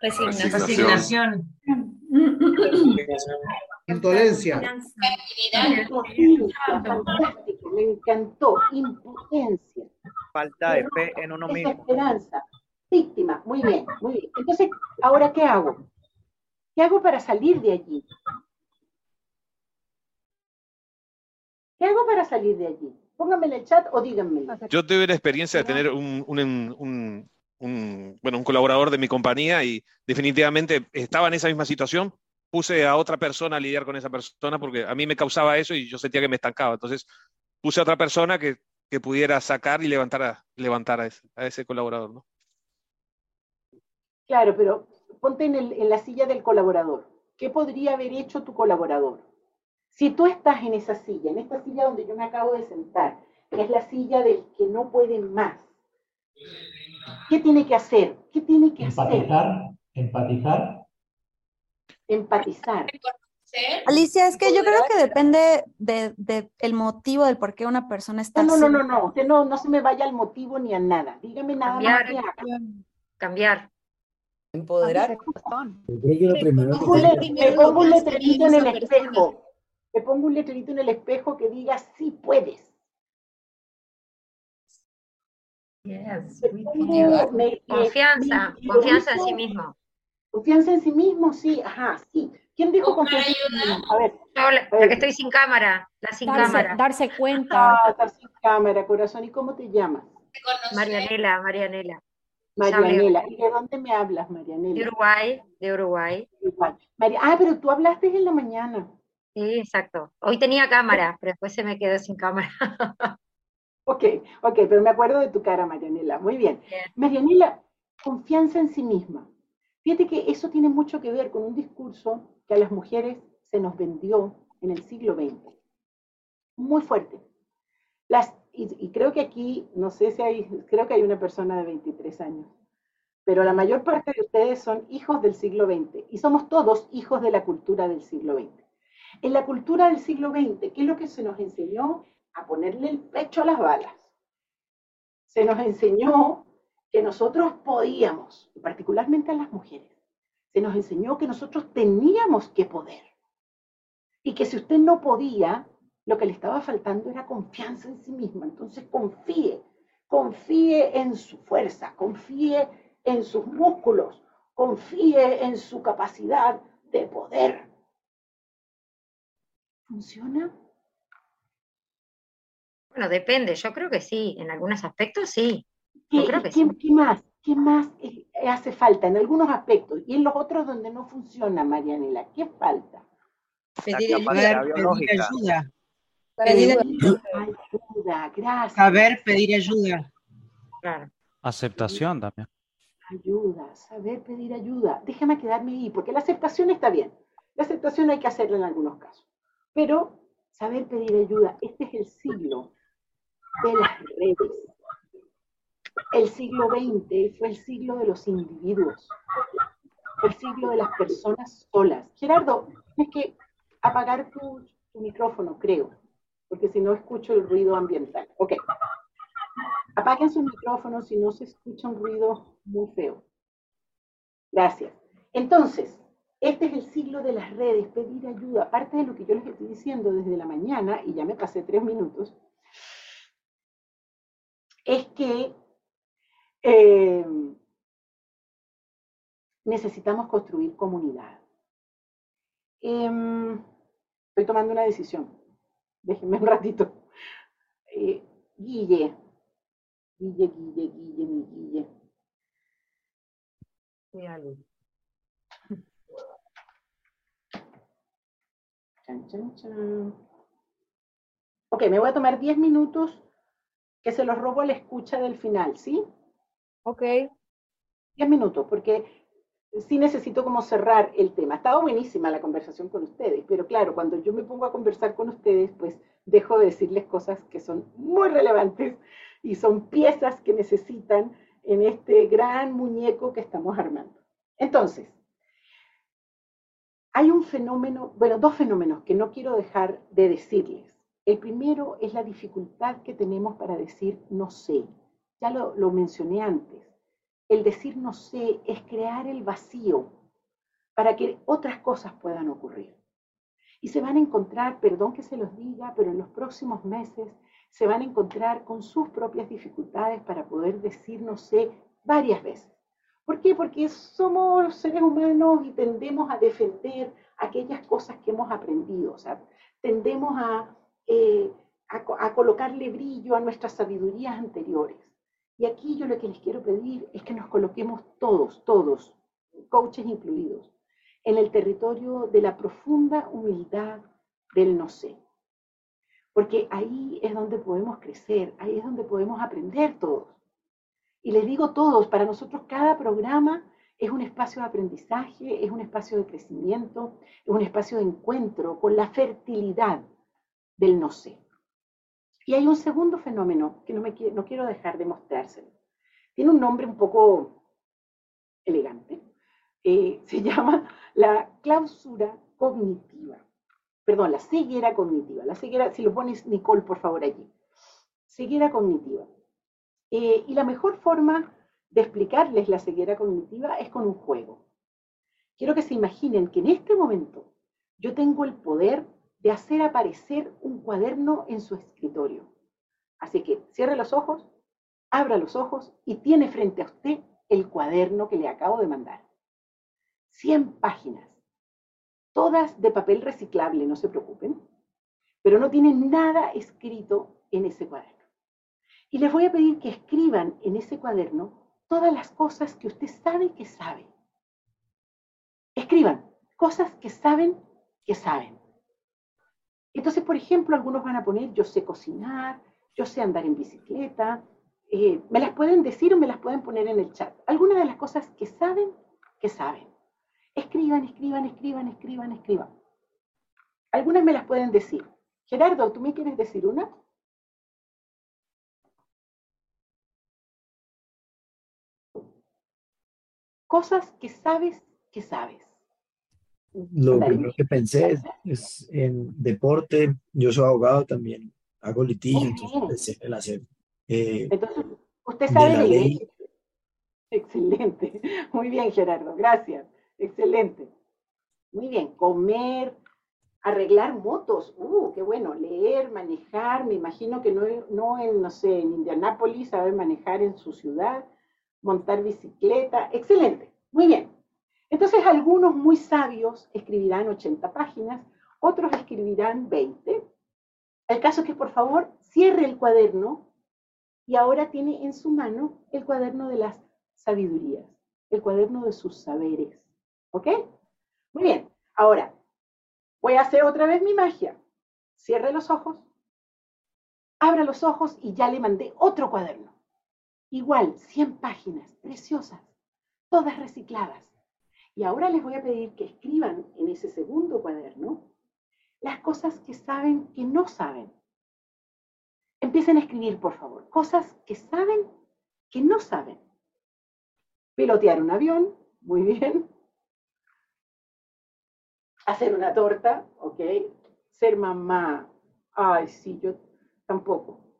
Resignación. Resignación. Indolencia. Me encantó. Impotencia. Falta de fe en uno mismo. Esperanza. Víctima. Muy bien, muy bien. Entonces, ¿ahora qué hago? ¿Qué hago para salir de allí? ¿Qué hago para salir de allí? Pónganme en el chat o díganme. Yo tuve la experiencia de tener un, bueno, un colaborador de mi compañía y definitivamente estaba en esa misma situación. Puse a otra persona a lidiar con esa persona porque a mí me causaba eso y yo sentía que me estancaba. Entonces puse a otra persona que, pudiera sacar y levantar a, levantar a, ese, colaborador. ¿no? Claro, pero ponte en, en la silla del colaborador. ¿Qué podría haber hecho tu colaborador? Si tú estás en esa silla, en esta silla donde yo me acabo de sentar, que es la silla del que no puede más, ¿qué tiene que hacer? ¿Qué tiene que empatizar, hacer? Empatizar. Empatizar. Alicia, es que yo creo que depende del de, el motivo del por qué una persona está No, no, no, no, que no, no se me vaya al motivo ni a nada. Dígame nada Cambiar. más que haga. Cambiar. Empoderar. Me pongo un letrerito en el espejo me pongo un letrerito en el espejo que diga, sí puedes. Yes, confianza, confianza en sí mismo. Confianza en sí mismo, sí, ajá, sí. ¿Quién dijo confianza en sí mismo? A ver. la, que estoy sin cámara, la sin cámara. Darse cuenta. Ah, estar sin cámara, corazón. ¿Y cómo te llamas? Marianela, Marianela. Marianela. ¿Y de dónde me hablas, Marianela? De Uruguay, de Uruguay. María, ah, pero tú hablaste en la mañana. Sí, exacto. Hoy tenía cámara, pero después se me quedó sin cámara. (laughs) ok, ok, pero me acuerdo de tu cara, Marianela. Muy bien. Marianela, confianza en sí misma. Fíjate que eso tiene mucho que ver con un discurso que a las mujeres se nos vendió en el siglo XX. Muy fuerte. Las, y, creo que aquí, no sé si hay, creo que hay una persona de 23 años, pero la mayor parte de ustedes son hijos del siglo XX y somos todos hijos de la cultura del siglo XX. En la cultura del siglo XX, ¿qué es lo que se nos enseñó? A ponerle el pecho a las balas. Se nos enseñó que nosotros podíamos, y particularmente a las mujeres, se nos enseñó que nosotros teníamos que poder. Y que si usted no podía, lo que le estaba faltando era confianza en sí misma. Entonces confíe, confíe en su fuerza, confíe en sus músculos, confíe en su capacidad de poder. ¿Funciona? Bueno, depende, yo creo que sí, en algunos aspectos sí. ¿Qué, más? ¿Qué más hace falta en algunos aspectos? Y en los otros donde no funciona, Marianela, ¿qué falta? Pedir ayuda. Pedir ayuda. gracias. Saber pedir ayuda. Aceptación también. Ayuda, saber pedir ayuda. Déjame quedarme ahí, porque la aceptación está bien. La aceptación hay que hacerla en algunos casos. Pero saber pedir ayuda, este es el siglo de las redes el siglo XX fue el siglo de los individuos, el siglo de las personas solas. Gerardo, tienes que apagar tu, micrófono, creo, porque si no escucho el ruido ambiental. Ok. Apaguen sus micrófonos si no se escucha un ruido muy feo. Gracias. Entonces, este es el siglo de las redes, pedir ayuda. Aparte de lo que yo les estoy diciendo desde la mañana, y ya me pasé tres minutos, es que eh, necesitamos construir comunidad. Em, estoy tomando una decisión. Déjenme un ratito. Eh, Guille. Guille, Guille, Guille, mi Guille. Chan, chan, chan. Ok, me voy a tomar 10 minutos que se los robo a la escucha del final, ¿sí? Ok. Diez minutos, porque sí necesito como cerrar el tema. Ha estado buenísima la conversación con ustedes, pero claro, cuando yo me pongo a conversar con ustedes, pues dejo de decirles cosas que son muy relevantes y son piezas que necesitan en este gran muñeco que estamos armando. Entonces, hay un fenómeno, bueno, dos fenómenos que no quiero dejar de decirles. El primero es la dificultad que tenemos para decir no sé ya lo, mencioné antes, el decir no sé es crear el vacío para que otras cosas puedan ocurrir. Y se van a encontrar, perdón que se los diga, pero en los próximos meses se van a encontrar con sus propias dificultades para poder decir no sé varias veces. ¿Por qué? Porque somos seres humanos y tendemos a defender aquellas cosas que hemos aprendido, tendemos a, eh, a colocarle brillo a nuestras sabidurías anteriores. Y aquí yo lo que les quiero pedir es que nos coloquemos todos, todos, coaches incluidos, en el territorio de la profunda humildad del no sé. Porque ahí es donde podemos crecer, ahí es donde podemos aprender todos. Y les digo todos, para nosotros cada programa es un espacio de aprendizaje, es un espacio de crecimiento, es un espacio de encuentro con la fertilidad del no sé. Y hay un segundo fenómeno que no, quiero dejar de mostrárselo. Tiene un nombre un poco elegante. Eh, (laughs) se llama la clausura cognitiva. Perdón, la ceguera cognitiva. La ceguera, si lo pones Nicole, por favor, allí. Ceguera cognitiva. Eh, y la mejor forma de explicarles la ceguera cognitiva es con un juego. Quiero que se imaginen que en este momento yo tengo el poder de hacer aparecer un cuaderno en su escritorio. Así que cierre los ojos, abra los ojos y tiene frente a usted el cuaderno que le acabo de mandar. 100 páginas, todas de papel reciclable, no se preocupen, pero no tienen nada escrito en ese cuaderno. Y les voy a pedir que escriban en ese cuaderno todas las cosas que usted sabe que sabe. Escriban cosas que saben que saben. Entonces, por ejemplo, algunos van a poner, yo sé cocinar, yo sé andar en bicicleta, eh, me las pueden decir o me las pueden poner en el chat. Algunas de las cosas que saben, que saben. Escriban, escriban, escriban, escriban, escriban. Algunas me las pueden decir. Gerardo, ¿tú me quieres decir una? Cosas que sabes que sabes. Lo primero que pensé es, en deporte. Yo soy abogado también, hago litigio, entonces en hacer. Eh, entonces, usted sabe leer. (laughs) Excelente. Muy bien, Gerardo. Gracias. Excelente. Muy bien. Comer, arreglar motos. Uh, qué bueno. Leer, manejar. Me imagino que no, no en, no sé, en Indianápolis, saber manejar en su ciudad, montar bicicleta. Excelente. Muy bien. Entonces algunos muy sabios escribirán 80 páginas, otros escribirán 20. El caso es que por favor cierre el cuaderno y ahora tiene en su mano el cuaderno de las sabidurías, el cuaderno de sus saberes. ¿Ok? Muy bien. Ahora, voy a hacer otra vez mi magia. Cierre los ojos, abra los ojos y ya le mandé otro cuaderno. Igual, 100 páginas, preciosas, todas recicladas. Y ahora les voy a pedir que escriban en ese segundo cuaderno las cosas que saben que no saben. Empiecen a escribir, por favor, cosas que saben que no saben. Pilotear un avión, muy bien. Hacer una torta, ok. Ser mamá, ay, sí, yo tampoco.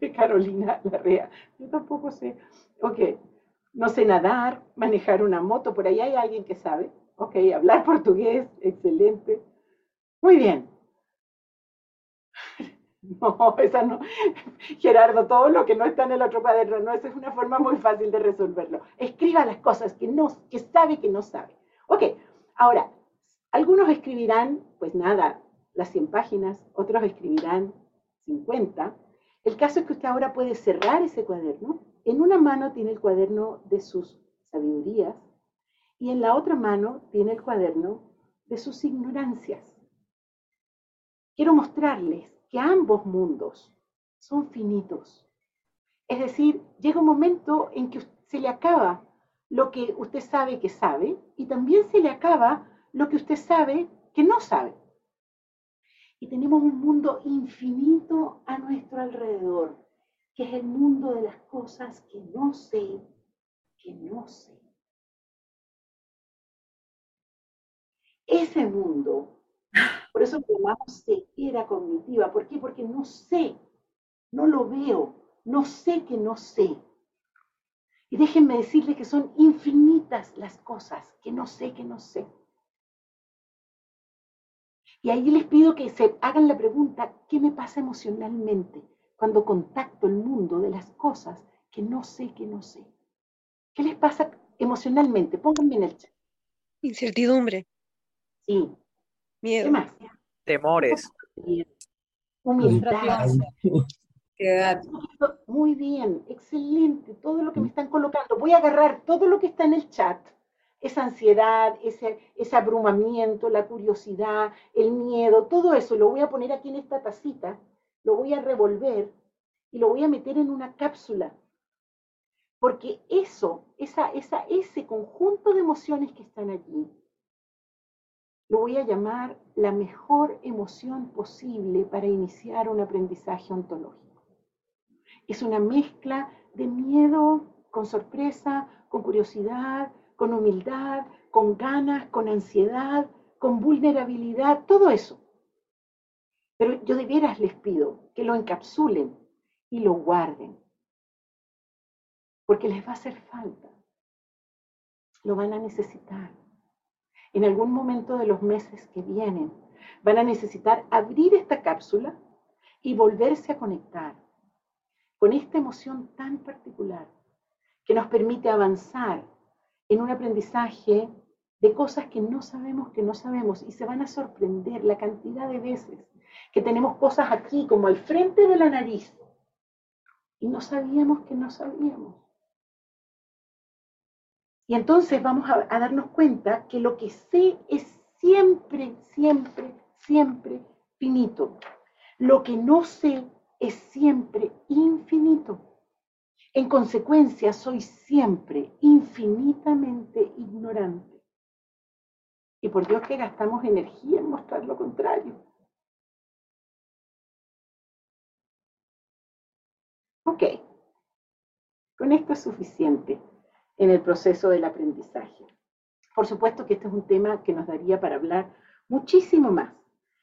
(laughs) Carolina Larrea, yo tampoco sé. Ok, no sé nadar, manejar una moto, por ahí hay alguien que sabe. Ok, hablar (laughs) portugués, excelente. Muy bien. (laughs) No, esa no. Gerardo, todo lo que no está en el otro cuaderno, no, esa es una forma muy fácil de resolverlo. Escriba las cosas que, no, que sabe que no sabe. Ok, ahora, algunos escribirán, pues nada, las 100 páginas, otros escribirán 50. El caso es que usted ahora puede cerrar ese cuaderno en una mano tiene el cuaderno de sus sabidurías y en la otra mano tiene el cuaderno de sus ignorancias. Quiero mostrarles que ambos mundos son finitos. Es decir, llega un momento en que se le acaba lo que usted sabe que sabe y también se le acaba lo que usted sabe que no sabe. Y tenemos un mundo infinito a nuestro alrededor que es el mundo de las cosas que no sé, que no sé. Ese mundo, por eso llamamos ceguera cognitiva. ¿Por qué? Porque no sé, no lo veo, no sé que no sé. Y déjenme decirles que son infinitas las cosas que no sé, que no sé. Y ahí les pido que se hagan la pregunta, ¿qué me pasa emocionalmente? cuando contacto el mundo de las cosas que no sé que no sé. ¿Qué les pasa emocionalmente? Pónganme en el chat. Incertidumbre. Sí. Miedo. ¿Qué más? Temores. Humildad. Muy bien, excelente, todo lo que me están colocando. Voy a agarrar todo lo que está en el chat, esa ansiedad, ese, ese abrumamiento, la curiosidad, el miedo, todo eso lo voy a poner aquí en esta tacita lo voy a revolver y lo voy a meter en una cápsula. Porque eso, esa, esa, ese conjunto de emociones que están allí, lo voy a llamar la mejor emoción posible para iniciar un aprendizaje ontológico. Es una mezcla de miedo con sorpresa, con curiosidad, con humildad, con ganas, con ansiedad, con vulnerabilidad, todo eso. Pero yo de veras les pido que lo encapsulen y lo guarden, porque les va a hacer falta. Lo van a necesitar. En algún momento de los meses que vienen, van a necesitar abrir esta cápsula y volverse a conectar con esta emoción tan particular que nos permite avanzar en un aprendizaje de cosas que no sabemos que no sabemos y se van a sorprender la cantidad de veces que tenemos cosas aquí como al frente de la nariz y no sabíamos que no sabíamos. Y entonces vamos a, a darnos cuenta que lo que sé es siempre, siempre, siempre finito. Lo que no sé es siempre infinito. En consecuencia, soy siempre infinitamente ignorante. Y por Dios que gastamos energía en mostrar lo contrario. Ok, con esto es suficiente en el proceso del aprendizaje. Por supuesto que este es un tema que nos daría para hablar muchísimo más.